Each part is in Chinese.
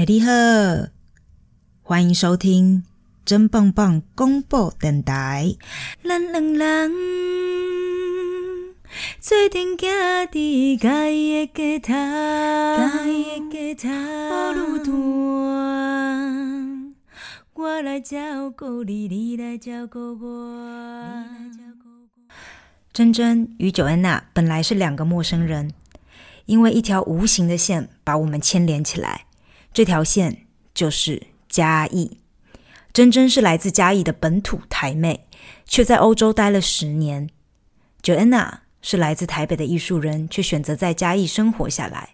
哎，你好，欢迎收听真棒棒公布电台。咱两人做阵行伫家己的街头，家己的街头路段，我来照顾你，你来照顾我。珍珍与九安娜本来是两个陌生人，因为一条无形的线把我们牵连起来。这条线就是嘉义。珍珍是来自嘉义的本土台妹，却在欧洲待了十年。Joanna 是来自台北的艺术人，却选择在嘉义生活下来。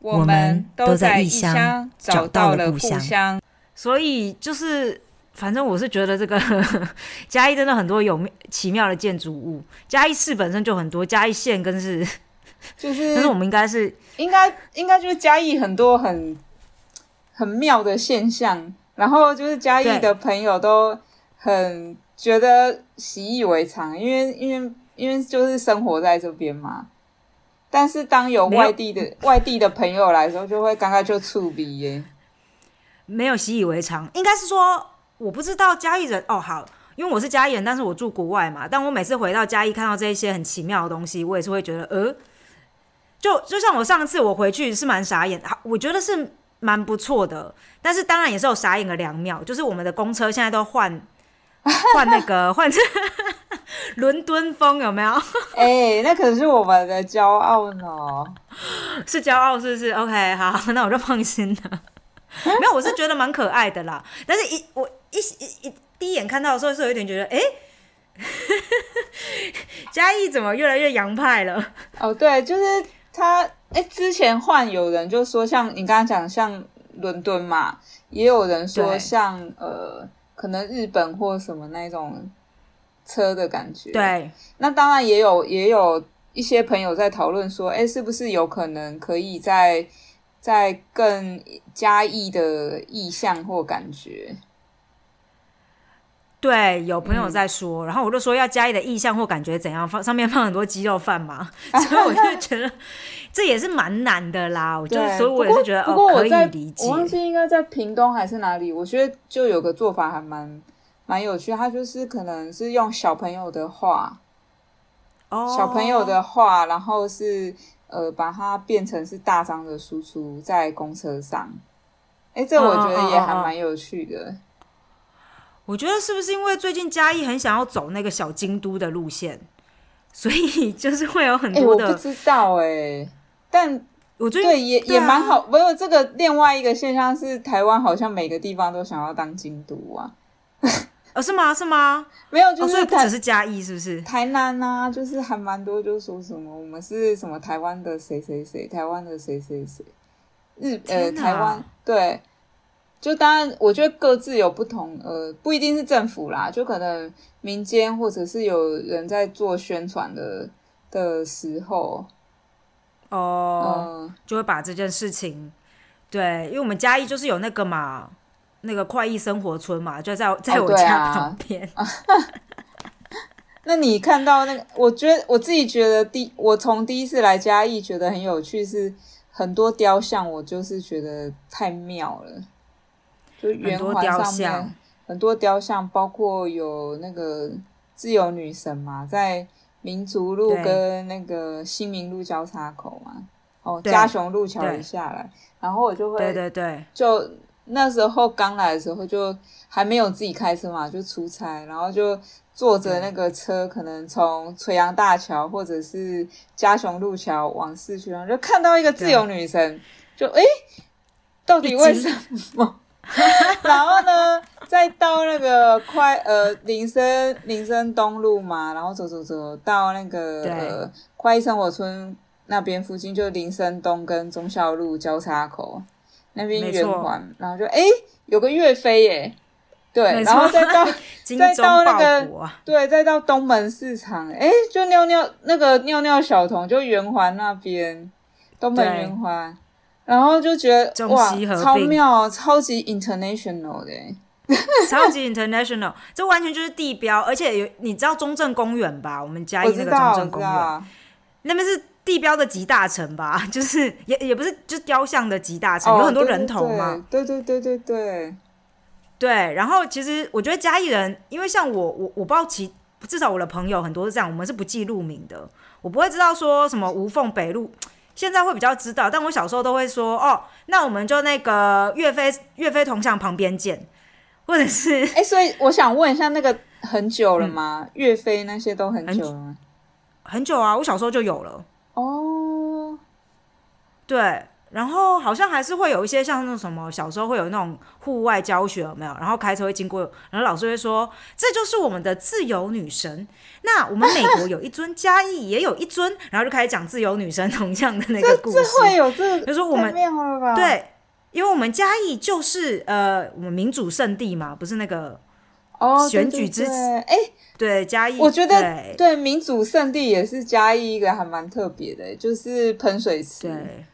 我们都在异乡找到了故乡。所以就是，反正我是觉得这个 嘉义真的很多有奇妙的建筑物。嘉义市本身就很多，嘉义县更是，就是，但是我们应该是应该应该就是嘉义很多很。很妙的现象，然后就是嘉义的朋友都很觉得习以为常，因为因为因为就是生活在这边嘛。但是当有外地的外地的朋友来的时候，就会刚刚就触鼻耶。没有习以为常，应该是说我不知道嘉义人哦。好，因为我是嘉义人，但是我住国外嘛。但我每次回到嘉义，看到这一些很奇妙的东西，我也是会觉得呃，就就像我上次我回去是蛮傻眼，好，我觉得是。蛮不错的，但是当然也是有傻眼个两秒，就是我们的公车现在都换 换那个 换成伦敦风，有没有？哎，那可是我们的骄傲呢，是骄傲是不是？OK，好，那我就放心了。没有，我是觉得蛮可爱的啦。但是一我一一一第一眼看到的时候，是有一点觉得，哎，嘉义怎么越来越洋派了？哦，对，就是他。哎，之前换有人就说像你刚刚讲像伦敦嘛，也有人说像呃，可能日本或什么那种车的感觉。对，那当然也有也有一些朋友在讨论说，哎，是不是有可能可以在在更加意的意象或感觉？对，有朋友在说，然后我就说要加一的意向或感觉怎样，放上面放很多鸡肉饭嘛，所以我就觉得这也是蛮难的啦。我就所以我也是觉得哦，可以理解。我忘记应该在屏东还是哪里，我觉得就有个做法还蛮蛮有趣，他就是可能是用小朋友的话，哦，小朋友的话，然后是呃把它变成是大张的输出在公车上，哎，这我觉得也还蛮有趣的。我觉得是不是因为最近嘉义很想要走那个小京都的路线，所以 就是会有很多的。我不知道哎，但我觉得对也也蛮好。没有这个另外一个现象是，台湾好像每个地方都想要当京都啊。哦，是吗？是吗？没有，就是不只是嘉义，是不是？台南啊，就是还蛮多，就说什么我们是什么台湾的谁谁谁，台湾的谁谁谁，日呃台湾对。就当然，我觉得各自有不同，呃，不一定是政府啦，就可能民间或者是有人在做宣传的的时候，哦，就会把这件事情，对，因为我们嘉义就是有那个嘛，那个快意生活村嘛，就在在我家旁边。那你看到那个，我觉得我自己觉得第，我从第一次来嘉义觉得很有趣，是很多雕像，我就是觉得太妙了。就圆环上面很多雕像，包括有那个自由女神嘛，在民族路跟那个新民路交叉口嘛，哦，嘉雄路桥一下来，然后我就会，对对对，就那时候刚来的时候就还没有自己开车嘛，就出差，然后就坐着那个车，可能从垂杨大桥或者是嘉雄路桥往市区，然后就看到一个自由女神，就哎，到底为什么？然后呢，再到那个快呃林森林森东路嘛，然后走走走到那个呃快意生活村那边附近，就林森东跟忠孝路交叉口那边圆环，然后就哎有个岳飞耶，对，然后再到 再到那个对，再到东门市场，哎就尿尿那个尿尿小童就圆环那边东门圆环。然后就觉得哇，超妙，超级 international 的，超级 international，这完全就是地标，而且有你知道中正公园吧？我们嘉义那个中正公园，那边是地标的集大成吧，就是也也不是，就是雕像的集大成，有很多人头嘛。对对对对对对。然后其实我觉得嘉义人，因为像我我我不知道其至少我的朋友很多是这样，我们是不记路名的，我不会知道说什么无缝北路。现在会比较知道，但我小时候都会说哦，那我们就那个岳飞岳飞铜像旁边见，或者是哎，所以我想问一下，那个很久了吗？岳飞那些都很久了吗？很久啊，我小时候就有了。哦，对。然后好像还是会有一些像那种什么，小时候会有那种户外教学有没有？然后开车会经过，然后老师会说：“这就是我们的自由女神。”那我们美国有一尊，嘉义也有一尊，然后就开始讲自由女神铜像的那个故事。这会有这，就说我们对，因为我们嘉义就是呃，我们民主圣地嘛，不是那个哦选举之哎，对嘉义，我觉得对民主圣地也是嘉义一个还蛮特别的，就是喷水池。对。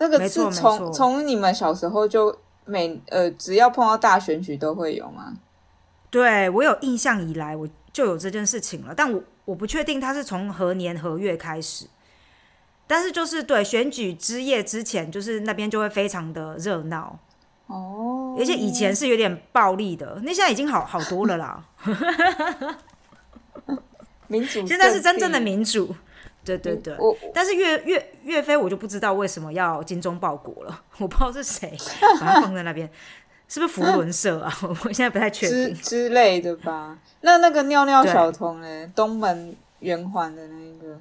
那个是从从你们小时候就每呃只要碰到大选举都会有吗？对我有印象以来我就有这件事情了，但我我不确定它是从何年何月开始，但是就是对选举之夜之前，就是那边就会非常的热闹哦，而且以前是有点暴力的，那现在已经好好多了啦。民主现在是真正的民主。对对对，但是岳岳岳飞我就不知道为什么要精忠报国了，我不知道是谁把他放在那边，是不是福伦社啊？我现在不太确定之类的吧。那那个尿尿小童呢？东门圆环的那一个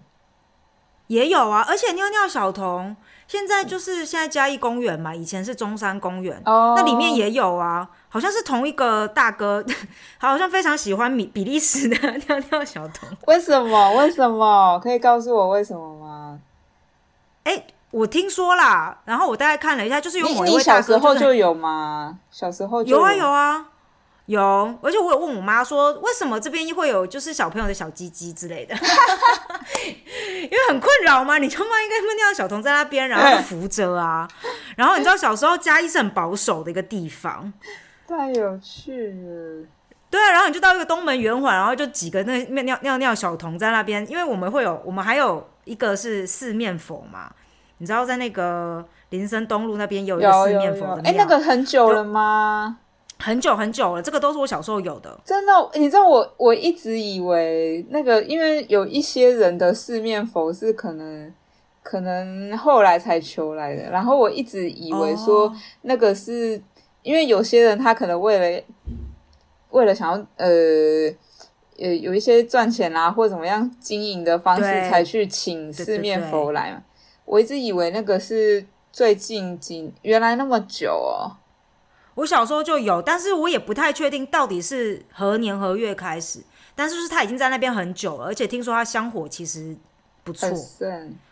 也有啊，而且尿尿小童。现在就是现在嘉义公园嘛，以前是中山公园，那里面也有啊，好像是同一个大哥，好像非常喜欢米比利时的尿尿小童。为什么？为什么？可以告诉我为什么吗？哎，我听说啦，然后我大概看了一下，就是有某一位大哥，小时候就有吗？小时候有啊有啊。有，而且我有问我妈说，为什么这边会有就是小朋友的小鸡鸡之类的，因为很困扰嘛，你就放一个尿尿小童在那边，然后扶着啊，然后你知道小时候嘉义是很保守的一个地方，太有趣了。对啊，然后你就到一个东门圆环，然后就几个那尿尿尿小童在那边，因为我们会有，我们还有一个是四面佛嘛，你知道在那个林森东路那边有一个四面佛的，哎，那个很久了吗？很久很久了，这个都是我小时候有的。真的，你知道我我一直以为那个，因为有一些人的四面佛是可能可能后来才求来的，然后我一直以为说那个是因为有些人他可能为了为了想要呃呃有一些赚钱啦或者怎么样经营的方式才去请四面佛来嘛。我一直以为那个是最近几原来那么久哦。我小时候就有，但是我也不太确定到底是何年何月开始。但是就是他已经在那边很久了，而且听说他香火其实不错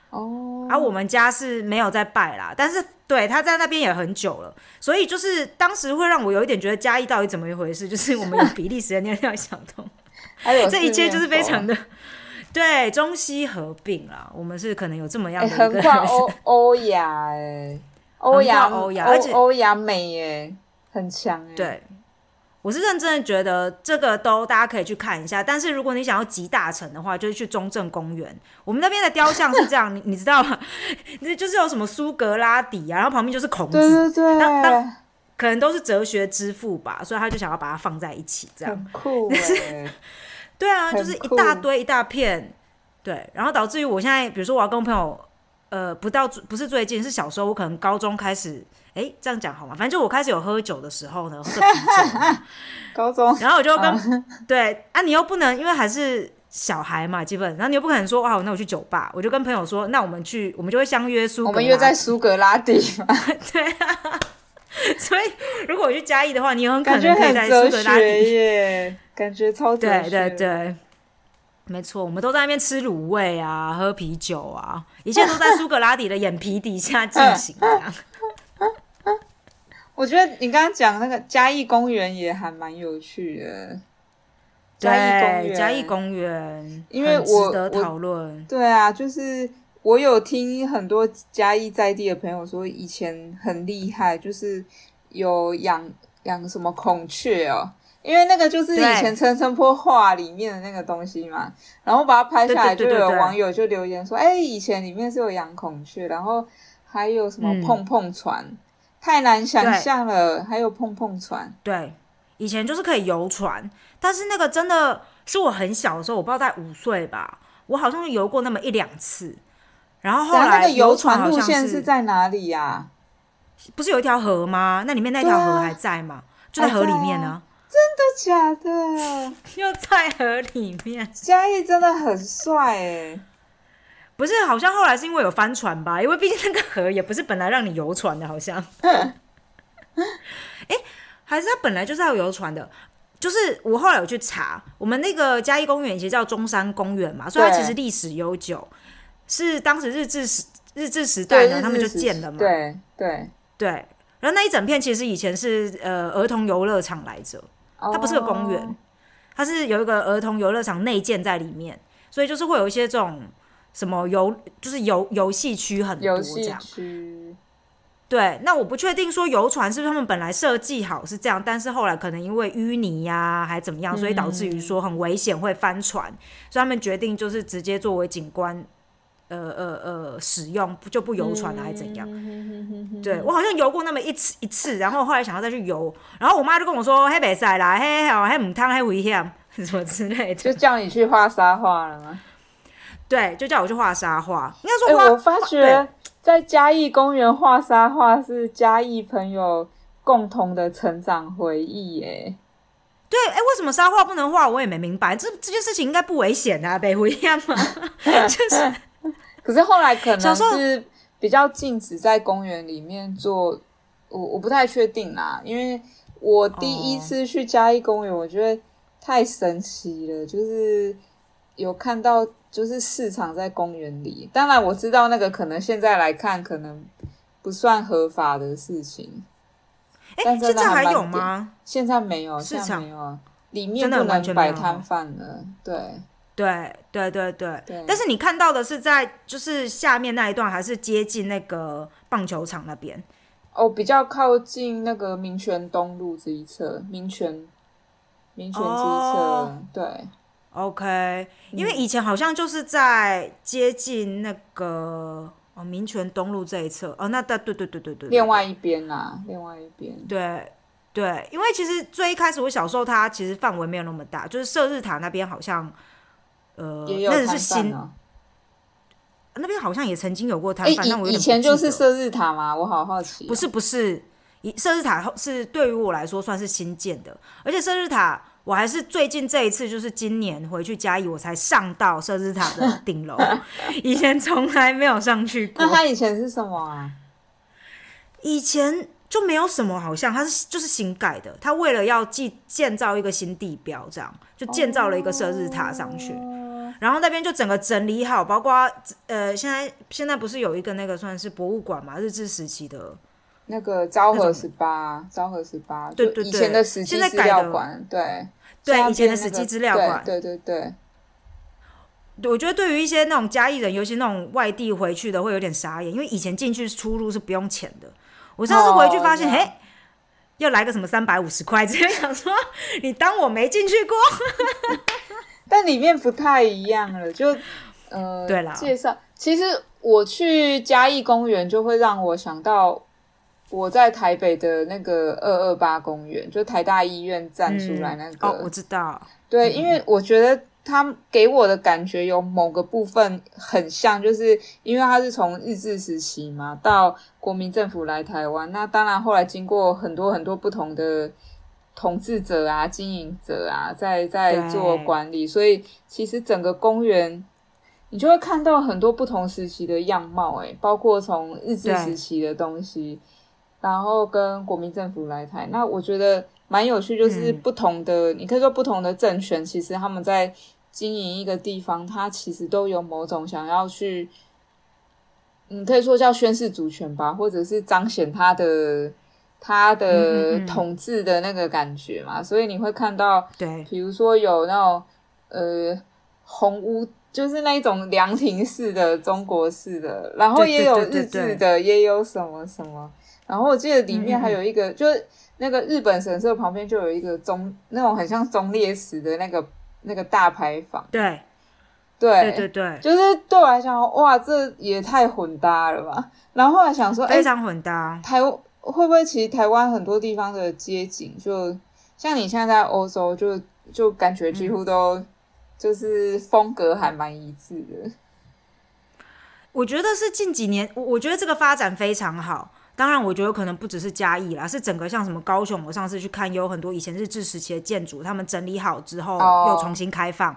哦。而我们家是没有在拜啦，但是对他在那边也很久了，所以就是当时会让我有一点觉得嘉义到底怎么一回事？就是我们有比利时的尿尿小童，还有这一切就是非常的对中西合并啦。我们是可能有这么样的一个 欧欧亚哎，欧亚欧亚，而且欧亚美哎。很强哎，对，我是认真的觉得这个都大家可以去看一下。但是如果你想要集大成的话，就是去中正公园。我们那边的雕像是这样，你 你知道吗？那就是有什么苏格拉底啊，然后旁边就是孔子，对对对，可能都是哲学之父吧，所以他就想要把它放在一起，这样酷哎。对啊，就是一大堆一大片，对，然后导致于我现在，比如说我要跟朋友，呃，不到不是最近，是小时候，我可能高中开始。哎，这样讲好吗？反正就我开始有喝酒的时候呢，喝啤酒。高中，然后我就跟 对啊，你又不能，因为还是小孩嘛，基本，然后你又不可能说哇，那我去酒吧，我就跟朋友说，那我们去，我们就会相约苏，我们约在苏格拉底嘛。对啊，所以如果我去嘉义的话，你有很可能可以在苏格拉底耶，感觉超对对对，没错，我们都在那边吃卤味啊，喝啤酒啊，一切都在苏格拉底的眼皮底下进行。我觉得你刚刚讲那个嘉义公园也还蛮有趣的。嘉义公园，嘉义公园，因为我值得讨论。对啊，就是我有听很多嘉义在地的朋友说，以前很厉害，就是有养养什么孔雀哦。因为那个就是以前陈澄波画里面的那个东西嘛，然后把它拍下来，就有网友就留言说，哎、以前里面是有养孔雀，然后还有什么嗯。碰碰船，太难想象了，还有碰碰船，对，以前就是可以游船，但是那个真的是我很小的时候，我不知道在五岁吧，我好像游过那么一两次。然后后来那个游船船路线是是在哪里呀、不是有一条河吗？那里面那条河还在吗？就在河里面呢、真的假的？又在河里面。嘉义真的很帅哎，不是，好像后来是因为有帆船吧？因为毕竟那个河也不是本来让你游船的，好像。哎、还是他本来就是要游船的。就是我后来有去查，我们那个嘉义公园其实叫中山公园嘛，所以它其实历史悠久，是当时日治时日治时代对，呢，他们就建的嘛。对对，对然后那一整片其实以前是呃儿童游乐场来着，它不是个公园，哦它是有一个儿童游乐场内建在里面，所以就是会有一些这种什么游，就是游游戏区很多游这戏样。区，对，那我不确定说游船是不是他们本来设计好是这样，但是后来可能因为淤泥呀、还怎么样，所以导致于说很危险会翻船，所以他们决定就是直接作为景观。呃呃呃，使用就不游船了，还是怎样？对我好像游过那么一次一次，然后后来想要再去游，然后我妈就跟我说：“黑北赛啦，嘿嘿，母汤，黑危险，什么之类的。就”叫你去画沙画了吗？对，就叫我去画沙画。应、该说，我发觉在嘉义公园画沙画是嘉义朋友共同的成长回忆耶。对，哎，为什么沙画不能画？我也没明白。这这件事情应该不危险啊，北危险嘛，就是可是后来可能是比较禁止在公园里面做，我我不太确定啦，因为我第一次去嘉义公园，我觉得太神奇了，就是有看到就是市场在公园里，当然我知道那个可能现在来看可能不算合法的事情，但哎，真现在还有吗？现在没有，市场。没有啊，里面不能摆摊贩了，对。对对对对对。但是你看到的是在就是下面那一段，还是接近那个棒球场那边？哦，比较靠近那个民权东路这一侧，民权民权这一侧，哦对，OK，因嗯为以前好像就是在接近那个哦民权东路这一侧。哦，那对对对对对对，另外一边啦，另外一边，对对，因为其实最一开始我小时候，它其实范围没有那么大，就是射日塔那边好像呃那是新。那边好像也曾经有过摊哎，贩，但我以以前就是射日塔吗？我好好奇哦。不是不是，以射日塔是对于我来说算是新建的，而且射日塔我还是最近这一次，就是今年回去嘉义，我才上到射日塔的顶楼，以前从来没有上去过那。它以前是什么啊？以前就没有什么，好像它是就是新盖的，它为了要建建造一个新地标，这样就建造了一个射日塔上去。哦然后那边就整个整理好，包括呃，现在现在不是有一个那个算是博物馆嘛，日治时期的，那个昭和十八，昭和十八，对对对以前的史现记资料馆，对，对以前的史记变那个资料馆对对对对，我觉得对于一些那种嘉义人，尤其那种外地回去的，会有点傻眼，因为以前进去出入是不用钱的。我上次回去发现，嘿、哦这样要来个什么三百五十块，直接想说你当我没进去过。但里面不太一样了，就呃，对啦。介绍其实我去嘉义公园，就会让我想到我在台北的那个二二八公园，就台大医院站出来那个，哦，我知道，对，因为我觉得它给我的感觉有某个部分很像，就是因为它是从日治时期嘛，到国民政府来台湾，那当然后来经过很多很多不同的统治者啊、经营者啊，在在做管理，所以其实整个公园。你就会看到很多不同时期的样貌，诶，包括从日治对时期的东西，然后跟国民政府来台，那我觉得蛮有趣，就是嗯。不同的，你可以说不同的政权，其实他们在经营一个地方，它其实都有某种想要去，你可以说叫宣示主权吧，或者是彰显它的他嗯的统治的那个感觉嘛，所以你会看到，对，比如说有那种呃红屋。就是那一种凉亭式的中国式的，然后也有日对对对治的，也有什么什么，然后我记得里面还有一个，就是那个日本神社旁边就有一个中那种很像中烈祠的那个那个大牌坊。对，对对对对，就是对我来讲，哇，这也太混搭了吧！然后后来想说，非常混搭。台会不会其实台湾很多地方的街景，就像你现在在欧洲，就就感觉几乎都就是风格还蛮一致的。我觉得是近几年，我我觉得这个发展非常好。当然，我觉得可能不只是嘉义啦，是整个像什么高雄，我上次去看，有很多以前日治时期的建筑，他们整理好之后又重新开放。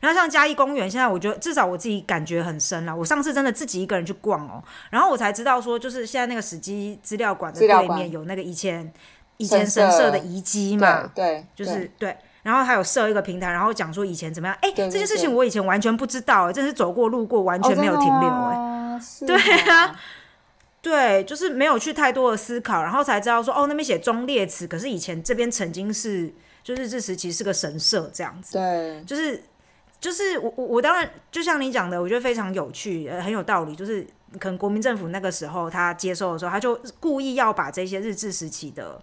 然后像嘉义公园，现在我觉得至少我自己感觉很深了。我上次真的自己一个人去逛哦，然后我才知道说，就是现在那个史基资料馆的对面有那个以前以前神社的遗迹嘛，对，就是对。然后还有设一个平台，然后讲说以前怎么样？哎，这件事情我以前完全不知道，真是走过路过，完全没有停留。哎，对啊，对，就是没有去太多的思考，然后才知道说，哦，那边写忠烈祠，可是以前这边曾经是，就日治时期是个神社这样子。对，就是就是我我我当然就像你讲的，我觉得非常有趣，呃，很有道理。就是可能国民政府那个时候他接收的时候，他就故意要把这些日治时期的。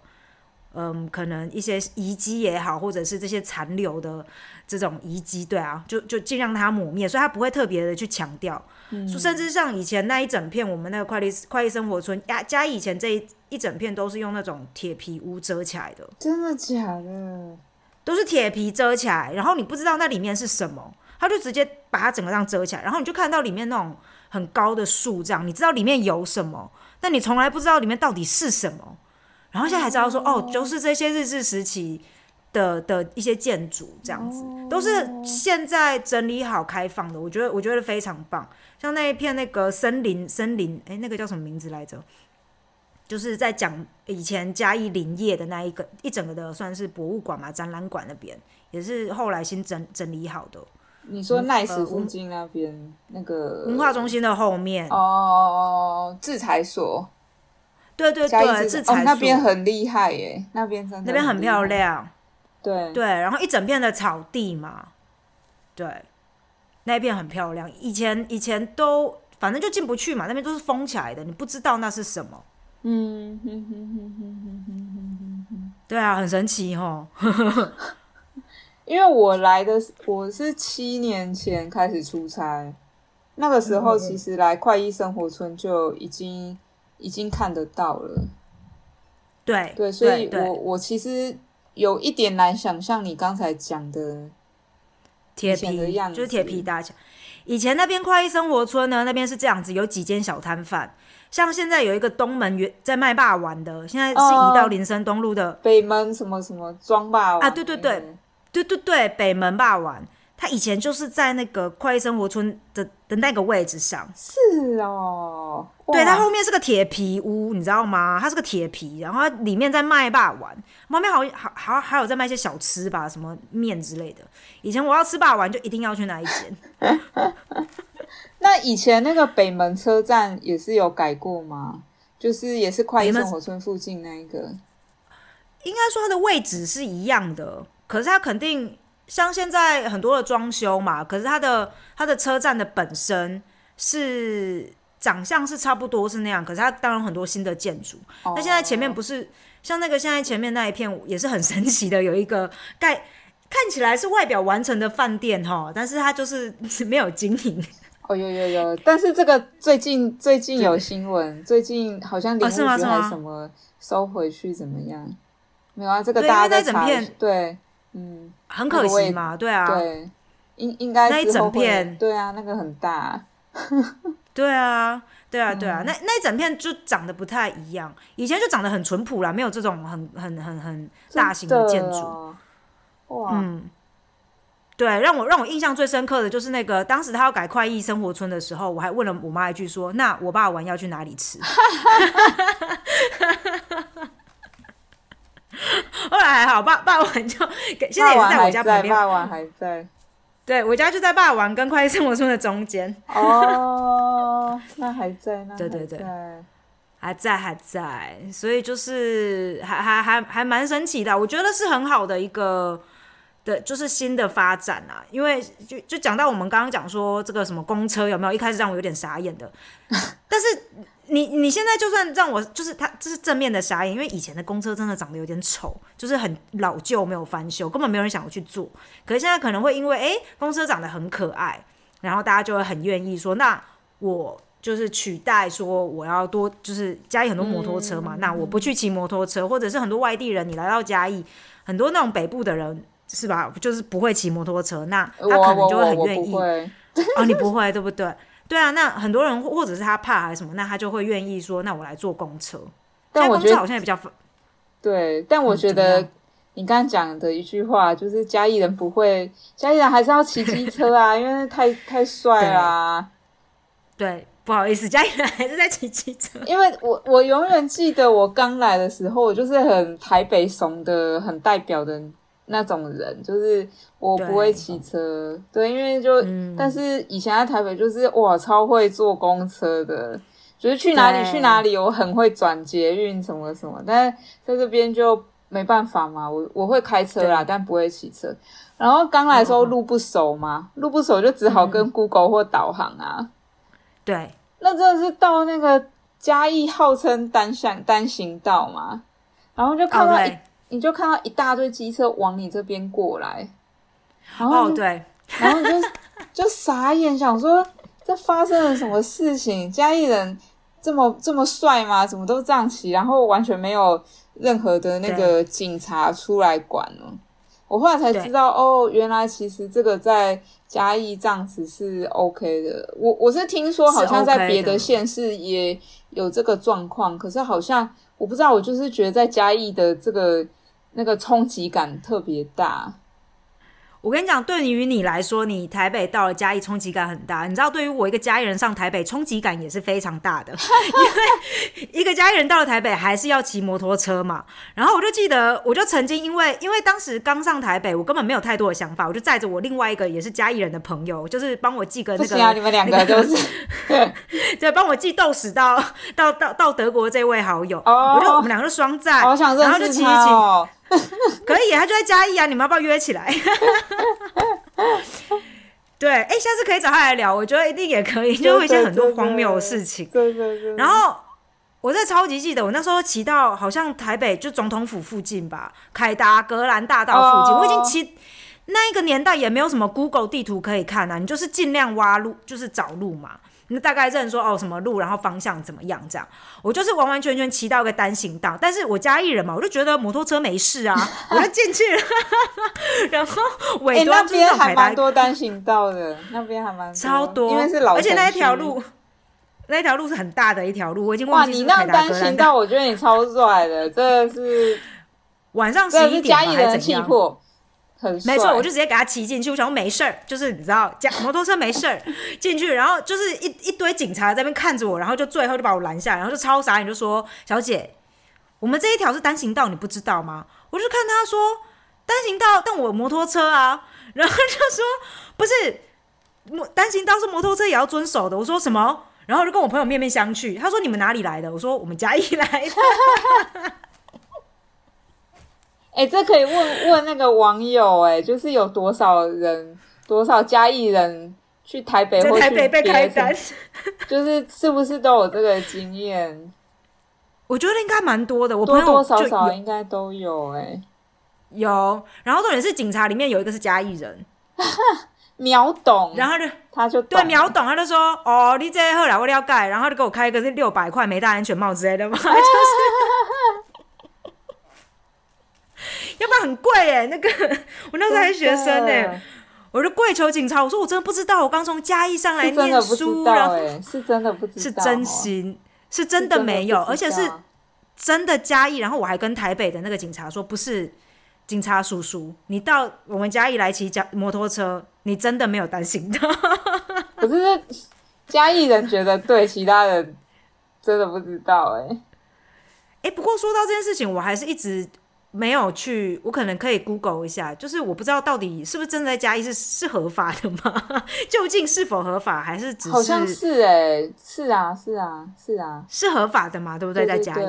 嗯，可能一些遗迹也好，或者是这些残留的这种遗迹，对啊，就就尽量它抹灭，所以他不会特别的去强调。嗯，甚至像以前那一整片，我们那个快递快递生活村，加加以前这一一整片都是用那种铁皮屋遮起来的。真的假的？都是铁皮遮起来，然后你不知道那里面是什么，他就直接把它整个这样遮起来，然后你就看到里面那种很高的树，这样你知道里面有什么，但你从来不知道里面到底是什么。然后现在才知道说，哦，就是这些日治时期的的一些建筑，这样子都是现在整理好开放的。我觉得我觉得非常棒。像那一片那个森林森林，哎，那个叫什么名字来着？就是在讲以前嘉义林业的那一个一整个的算是博物馆嘛，展览馆那边也是后来新整整理好的。你说奈斯附近那边那个文化中心的后面哦，制裁所。对对对，制裁那边很厉害耶，那边真的那边很漂亮。对对，然后一整片的草地嘛，对，那一片很漂亮。以前以前都反正就进不去嘛，那边都是封起来的，你不知道那是什么。嗯哼哼哼哼哼哼哼对啊，很神奇哦。因为我来的我是七年前开始出差，那个时候其实来快意生活村就已经。已经看得到了，对对，所以我我其实有一点难想象你刚才讲的铁皮的样子，就是铁皮大桥。以前那边快意生活村呢，那边是这样子，有几间小摊贩，像现在有一个东门原在卖霸丸的，现在是移到林森东路的。北门什么什么庄霸啊，对对对对对对，北门霸丸。他以前就是在那个快意生活村的的那个位置上，是哦，对，它后面是个铁皮屋，你知道吗？它是个铁皮，然后里面在卖霸丸，旁边好好好还有在卖一些小吃吧，什么面之类的。以前我要吃霸丸，就一定要去那一间。那以前那个北门车站也是有改过吗？就是也是快意生活村附近那一个？应该说它的位置是一样的，可是它肯定。像现在很多的装修嘛，可是它的它的车站的本身是长相是差不多是那样，可是它当然很多新的建筑。那现在前面不是像那个现在前面那一片也是很神奇的，有一个盖看起来是外表完成的饭店哈，但是它就是没有经营。哦，有有有，但是这个最近最近有新闻，最近好像林务局还什么收回去怎么样？没有啊，这个大家在查。对。嗯，很可惜嘛，对啊，对，应应该那一整片，对啊，那个很大，对啊，对啊，对啊，那那一整片就长得不太一样，以前就长得很淳朴啦，没有这种很很很很大型的建筑，哇，嗯，对，让我让我印象最深刻的就是那个当时他要改快意生活村的时候，我还问了我妈一句说，那我爸玩要去哪里吃？后来还好，霸霸王就现在也是在我家旁边。霸王还在，对我家就在霸王跟快生活村的中间。哦，那还在，那对对对，还在还在，所以就是还还还还蛮神奇的，我觉得是很好的一个的，就是新的发展啊。因为就就讲到我们刚刚讲说这个什么公车有没有，一开始让我有点傻眼的，但是。你你现在就算让我，就是他这是正面的傻眼，因为以前的公车真的长得有点丑，就是很老旧，没有翻修，根本没有人想要去坐。可是现在可能会因为哎公车长得很可爱，然后大家就会很愿意说，那我就是取代说我要多，就是嘉义很多摩托车嘛，那我不去骑摩托车，或者是很多外地人你来到嘉义，很多那种北部的人是吧，就是不会骑摩托车，那他可能就会很愿意。哦，你不会对不对？对啊，那很多人或者是他怕还是什么，那他就会愿意说，那我来坐公车。但我觉得好像也比较对，但我觉得你刚刚讲的一句话就是嘉义人不会，嘉义人还是要骑机车啊，因为太太帅啦。对，不好意思，嘉义人还是在骑机车。因为我我永远记得我刚来的时候，我就是很台北怂的，很代表的。那种人就是我不会骑车，对，因为就但是以前在台北就是哇超会坐公车的，就是去哪里去哪里，我很会转捷运什么什么，但是在这边就没办法嘛，我我会开车啦，但不会骑车。然后刚来的时候路不熟嘛，路不熟就只好跟 Google 或导航啊。对，那真的是到那个嘉义号称单向单行道嘛，然后就看到。你就看到一大堆机车往你这边过来，然后对，然后就就傻眼，想说这发生了什么事情？嘉义人这么这么帅吗？怎么都这样骑？然后完全没有任何的那个警察出来管呢？我后来才知道，哦，原来其实这个在嘉义这样子是 OK 的。我我是听说，好像在别的县市也有这个状况，可是好像我不知道，我就是觉得在嘉义的这个。那个冲击感特别大。我跟你讲，对于你来说，你台北到了嘉义，冲击感很大。你知道，对于我一个嘉义人上台北，冲击感也是非常大的。因为一个嘉义人到了台北，还是要骑摩托车嘛。然后我就记得，我就曾经因为因为当时刚上台北，我根本没有太多的想法，我就载着我另外一个也是嘉义人的朋友，就是帮我寄个那个，你们两个都是，对，帮我寄豆豉到到到到德国这位好友。我就我们两个双载，然后就骑一骑。可以，他就在嘉义啊！你们要不要约起来？对，哎，下次可以找他来聊，我觉得一定也可以，就会一些很多荒谬的事情。对对对。然后我在超级记得，我那时候骑到好像台北就总统府附近吧，凯达格兰大道附近，我已经骑那一个年代也没有什么 Google 地图可以看啊，你就是尽量挖路，就是找路嘛。那大概认说哦什么路，然后方向怎么样这样，我就是完完全全骑到一个单行道，但是我家艺人嘛，我就觉得摩托车没事啊，我就进去了，然后尾端那边还蛮多单行道的，那边还蛮超多，因为是老，而且那一条路，那一条路是很大的一条路，我已经忘记你那单行道，我觉得你超帅的，这是晚上十一点还是怎样？没错，我就直接给他骑进去。我想说没事儿，就是你知道，加 摩托车没事儿进去，然后就是一一堆警察在那边看着我，然后就最后就把我拦下，然后就超傻你，就说：“小姐，我们这一条是单行道，你不知道吗？”我就看他说单行道，但我摩托车啊，然后就说不是摩单行道是摩托车也要遵守的。我说什么？然后就跟我朋友面面相觑。他说你们哪里来的？我说我们嘉义来的。哎，这可以问问那个网友哎，就是有多少人，多少嘉义人去台北或台北被开单，就是是不是都有这个经验？我觉得应该蛮多的，我多多少少应该都有哎，有。然后重点是警察里面有一个是嘉义人，秒懂，然后就他就对秒懂，他就说哦，你这后来我了解，然后就给我开一个是六百块没戴安全帽之类的嘛，就是。要不然很贵哎，那个 我那时候还是学生呢，我就跪求警察，我说我真的不知道，我刚从嘉义上来念书，然后是真的不知道，是真心，是真的没有，而且是真的嘉义，然后我还跟台北的那个警察说，不是警察叔叔，你到我们嘉义来骑脚摩托车，你真的没有担心的。可是嘉义人觉得对，其他人真的不知道哎，哎，不过说到这件事情，我还是一直。没有去，我可能可以 Google 一下，就是我不知道到底是不是真的在嘉义是是合法的吗？究竟是否合法，还是只是？好像是哎，是啊，是啊，是啊，是合法的嘛？对不对？在嘉义，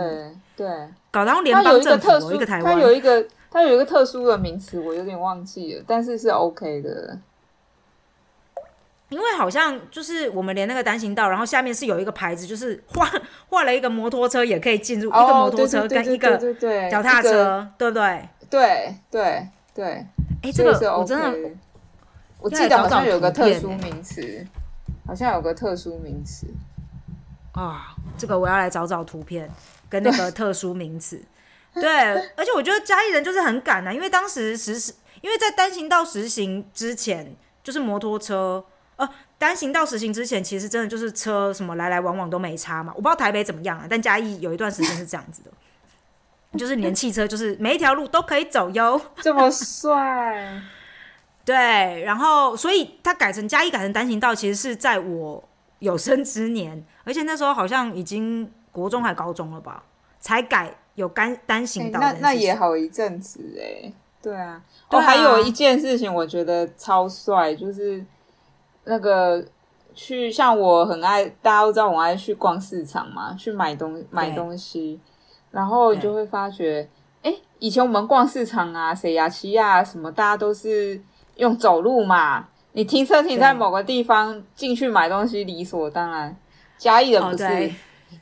对，搞到联邦政府有一个台湾，它有一个它有一个特殊的名词，我有点忘记了，但是是 OK 的。因为好像就是我们连那个单行道，然后下面是有一个牌子，就是画 画了一个摩托车也可以进入，一个摩托车跟一个脚踏车，对不对？对对对。哎，这个我真的，我记得好像有个特殊名词，好像有个特殊名词啊。这个我要来找找图片跟那个特殊名词。对，而且我觉得嘉义人就是很赶啊，因为当时实施，因为在单行道实行之前，就是摩托车。呃，单行道实行之前，其实真的就是车什么来来往往都没差嘛。我不知道台北怎么样啊，但嘉义有一段时间是这样子的，就是连汽车就是每一条路都可以走哟。这么帅，对。然后，所以他改成嘉义改成单行道，其实是在我有生之年，而且那时候好像已经国中还高中了吧，才改有单单行道。那那也好一阵子哎。对啊。哦，还有一件事情，我觉得超帅，就是。那个去像我很爱，大家都知道我爱去逛市场嘛，去买东买东西，然后就会发觉，哎，以前我们逛市场啊，谁呀、奇亚什么，大家都是用走路嘛，你停车停在某个地方进去买东西理所当然。嘉义人不是，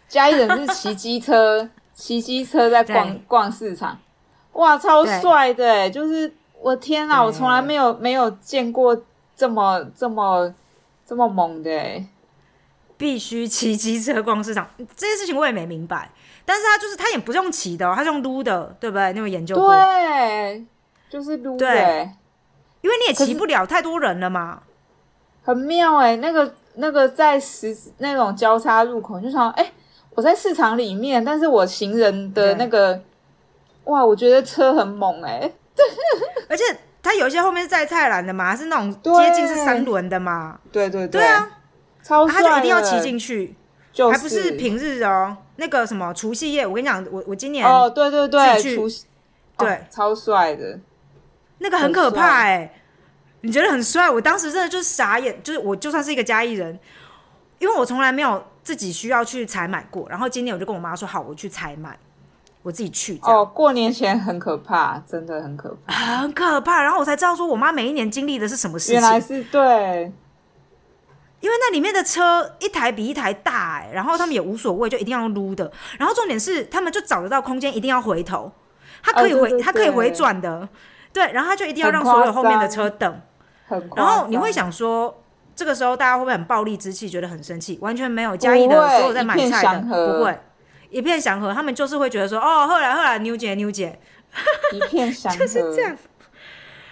嘉义人是骑机车，骑机车在逛逛市场，哇，超帅的，就是我天啊，我从来没有没有见过。这么这么这么猛的，必须骑机车逛市场，这件事情我也没明白。但是他就是他也不用骑的，他是用撸的，对不对？你有研究过？对，就是撸。对，因为你也骑不了太多人了嘛。很妙哎，那个那个在十那种交叉路口，就想哎，我在市场里面，但是我行人的那个，哇，我觉得车很猛哎，而且。它有一些后面是载菜篮的嘛，是那种接近是三轮的嘛？对对对对啊，超帅！他就一定要骑进去，还不是平日哦。那个什么除夕夜，我跟你讲，我我今年哦，对对对，除夕对，超帅的，那个很可怕哎。你觉得很帅？我当时真的就是傻眼，就是我就算是一个嘉义人，因为我从来没有自己需要去采买过，然后今年我就跟我妈说好，我去采买。我自己去哦，过年前很可怕，真的很可怕，很可怕。然后我才知道，说我妈每一年经历的是什么事情。原来是对，因为那里面的车一台比一台大，哎，然后他们也无所谓，就一定要撸的。然后重点是，他们就找得到空间，一定要回头，他可以回，他可以回转的，对。然后他就一定要让所有后面的车等。然后你会想说，这个时候大家会不会很暴力之气，觉得很生气？完全没有，嘉义的所有在买菜的不会。一片祥和，他们就是会觉得说，哦，后来后来，牛姐牛姐，一片祥和，就是这样。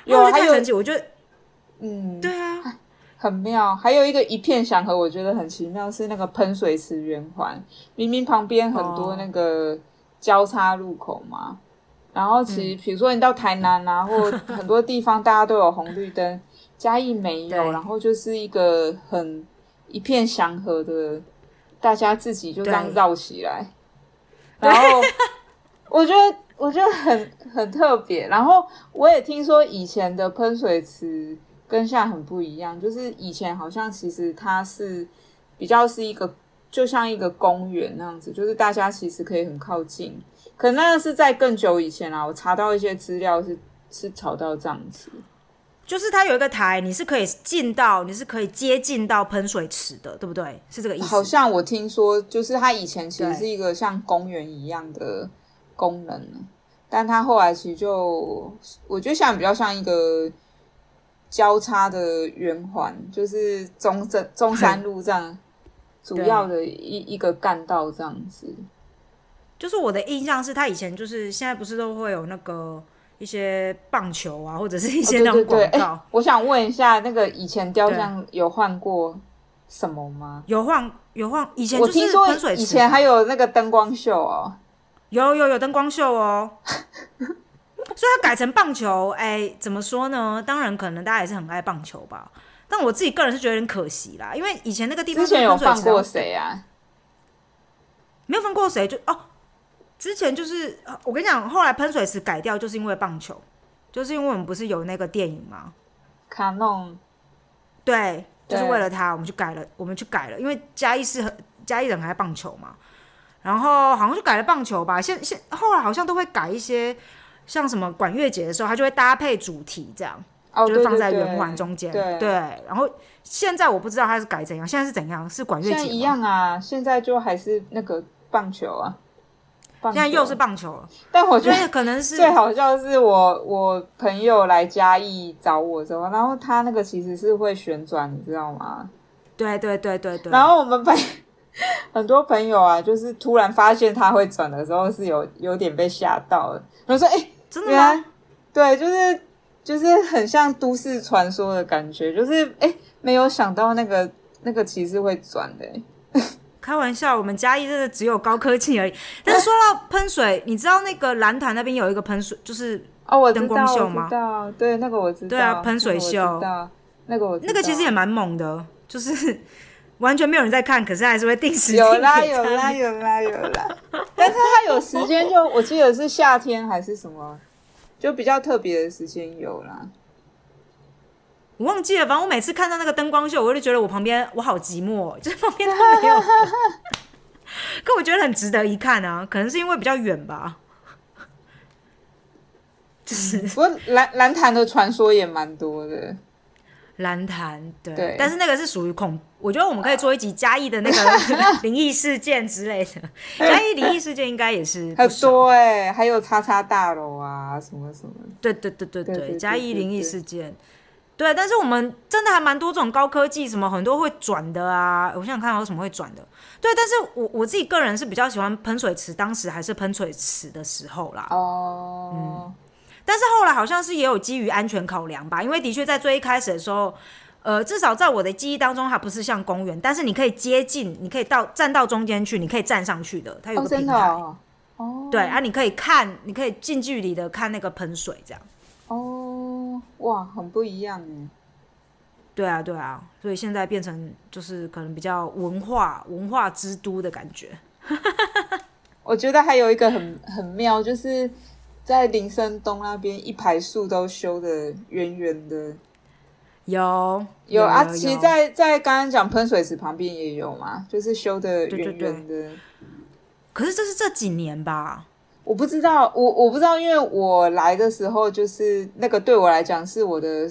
有还有，我觉得，嗯，对啊，很妙。还有一个一片祥和，我觉得很奇妙，是那个喷水池圆环，明明旁边很多那个交叉路口嘛，然后其实比如说你到台南啊，或很多地方大家都有红绿灯，嘉义没有，然后就是一个很一片祥和的，大家自己就这样绕起来。然后我觉得我觉得很很特别。然后我也听说以前的喷水池跟现在很不一样，就是以前好像其实它是比较是一个就像一个公园那样子，就是大家其实可以很靠近。可那个是在更久以前啊，我查到一些资料是是炒到这样子，就是它有一个台，你是可以进到，你是可以接近到喷水池的，对不对？是这个意思。好像我听说，就是它以前其实是一个像公园一样的功能，但它后来其实就，我觉得现在比较像一个交叉的圆环，就是中正中山路这样主要的一一个干道这样子。就是我的印象是，它以前就是现在不是都会有那个。一些棒球啊，或者是一些那种广告。我想问一下，那个以前雕像有换过什么吗？有换，有换。以前我听说以前还有那个灯光秀哦，有有有灯光秀哦。所以它改成棒球，哎，怎么说呢？当然，可能大家也是很爱棒球吧。但我自己个人是觉得有点可惜啦，因为以前那个地方之前有放过谁啊？没有放过谁，就哦。之前就是我跟你讲，后来喷水池改掉，就是因为棒球，就是因为我们不是有那个电影吗？卡弄，对，就是为了他，我们去改了，我们去改了，因为嘉义是嘉义人还棒球嘛，然后好像就改了棒球吧。现现后来好像都会改一些，像什么管乐节的时候，他就会搭配主题这样。哦，就是放在圆环中间。对对，然后现在我不知道他是改怎样，现在是怎样？是管乐节一样啊，现在就还是那个棒球啊，现在又是，棒球了，但我觉得可能是最好笑的是我我朋友来嘉义找我的时候，然后他那个其实是会旋转，你知道吗？对对对对对。然后我们朋很多朋友啊，就是突然发现他会转的时候，是有有点被吓到了。然后说：“哎、真的吗？对，就是就是很像都市传说的感觉，就是哎、没有想到那个那个其实会转的、哎开玩笑，我们嘉义真的只有高科技而已。但是说到喷水，你知道那个蓝潭那边有一个喷水，就是哦，我灯光秀吗？对，那个我知道，对啊喷水秀。那个我，那个其实也蛮猛的，就是 完全没有人在看，可是还是会定时有啦有啦有啦有啦，但是它有时间就我记得是夏天还是什么，就比较特别的时间有啦。我忘记了，反正我每次看到那个灯光秀，我就觉得我旁边我好寂寞，就是旁边都没有。可我觉得很值得一看啊，可能是因为比较远吧。就是不过蓝蓝潭的传说也蛮多的，蓝潭，对，对但是那个是属于恐，我觉得我们可以做一集嘉义的那个灵异事件之类的。嘉义灵异事件应该也是不很少，多哎、还有叉叉大楼啊什么什么的。对对对对对，嘉义灵异事件。对，但是我们真的还蛮多这种高科技，什么很多会转的啊。我想想看有什么会转的。对，但是我我自己个人是比较喜欢喷水池，当时还是喷水池的时候啦。哦，但是后来好像是也有基于安全考量吧，因为的确在最一开始的时候，呃，至少在我的记忆当中，它不是像公园，但是你可以接近，你可以到站到中间去，你可以站上去的，它有个平台。哦，对啊，你可以看，你可以近距离的看那个喷水，这样。哦，哇，很不一样哎。对啊，对啊，所以现在变成就是可能比较文化文化之都的感觉。我觉得还有一个很很妙，就是在林森东那边一排树都修的圆圆的，有有啊，有其实在在刚刚讲喷水池旁边也有嘛，就是修的圆圆的。可是这是这几年吧？我不知道，我我不知道，因为我来的时候就是那个对我来讲是我的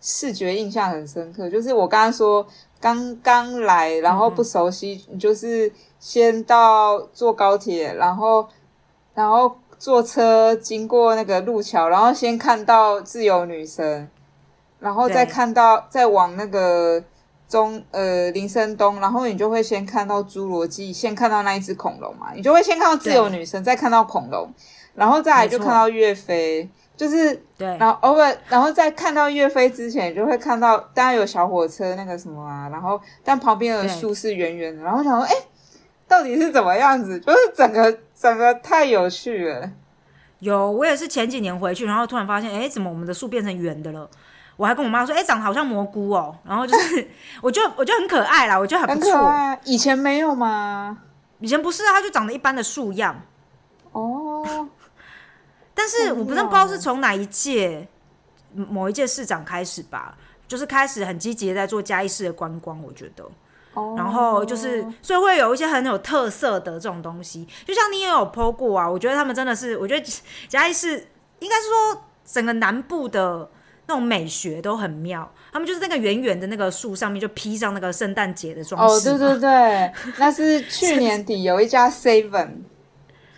视觉印象很深刻，就是我刚刚说刚刚来，然后不熟悉，你就是先到坐高铁，然后然后坐车经过那个路桥，然后先看到自由女神，然后再看到再往那个中呃林森东，然后你就会先看到侏罗纪，先看到那一只恐龙嘛，你就会先看到自由女神，再看到恐龙，然后再来就看到岳飞，就是对，然后偶尔，然后在看到岳飞之前，你就会看到当然有小火车那个什么啊，然后但旁边的树是圆圆的，然后想说，哎，到底是怎么样子？就是整个整个太有趣了。有，我也是前几年回去，然后突然发现，哎，怎么我们的树变成圆的了？我还跟我妈说，哎，长得好像蘑菇哦。然后就是，我就我就很可爱啦，我觉得很不错。以前没有吗？以前不是啊，它就长得一般的树样，哦，但是我不知道不知道是从哪一届某一届市长开始吧，就是开始很积极的在做嘉义市的观光，我觉得。哦然后就是，所以会有一些很有特色的这种东西，就像你也有 PO 过啊，我觉得他们真的是，我觉得嘉义市应该是说整个南部的那种美学都很妙，他们就是那个圆圆的那个树上面就披上那个圣诞节的装哦，饰哦，对对对，那是去年底有一家 Seven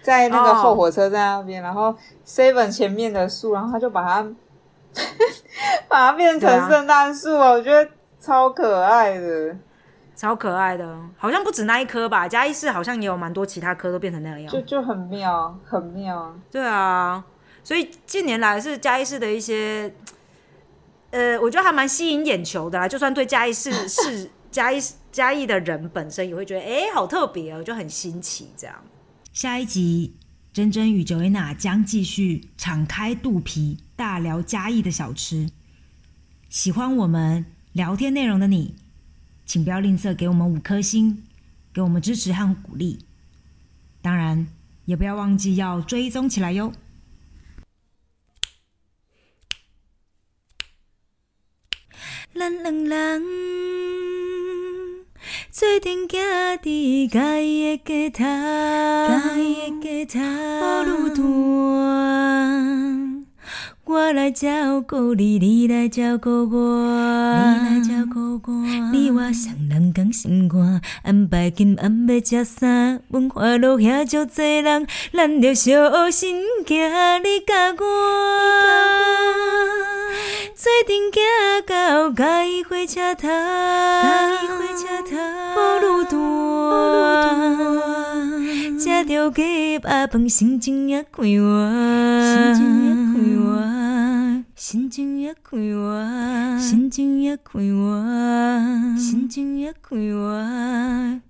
在那个哦。后火车站那边，然后 Seven 前面的树，然后他就把它 把它变成圣诞树哦，我觉得超可爱的，超可爱的，好像不止那一棵吧，嘉义市好像也有蛮多其他棵都变成那样。就，就很妙，很妙。对啊，所以近年来是嘉义市的一些，呃，我觉得还蛮吸引眼球的啦。就算对嘉义市 市嘉义嘉义的人本身也会觉得，哎、好特别哦，就很新奇这样。下一集，珍珍与 Joanna 将继续敞开肚皮大聊嘉义的小吃。喜欢我们聊天内容的你，请不要吝啬给我们五颗星，给我们支持和鼓励。当然，也不要忘记要追踪起来哟。咱两人做阵行伫家己的街头，家己的街头，路段。我来照顾你，你来照顾我，你来照顾我。你我双人同心肝，安排今暗要食啥？文化路遐足济人，咱着小心行，你甲我。做阵行到甲伊火车头，甲伊火车头，雨愈大，食着鸡肉饭，心情也快活，心情也快活。心情也快活，心情也快活，心情也快活。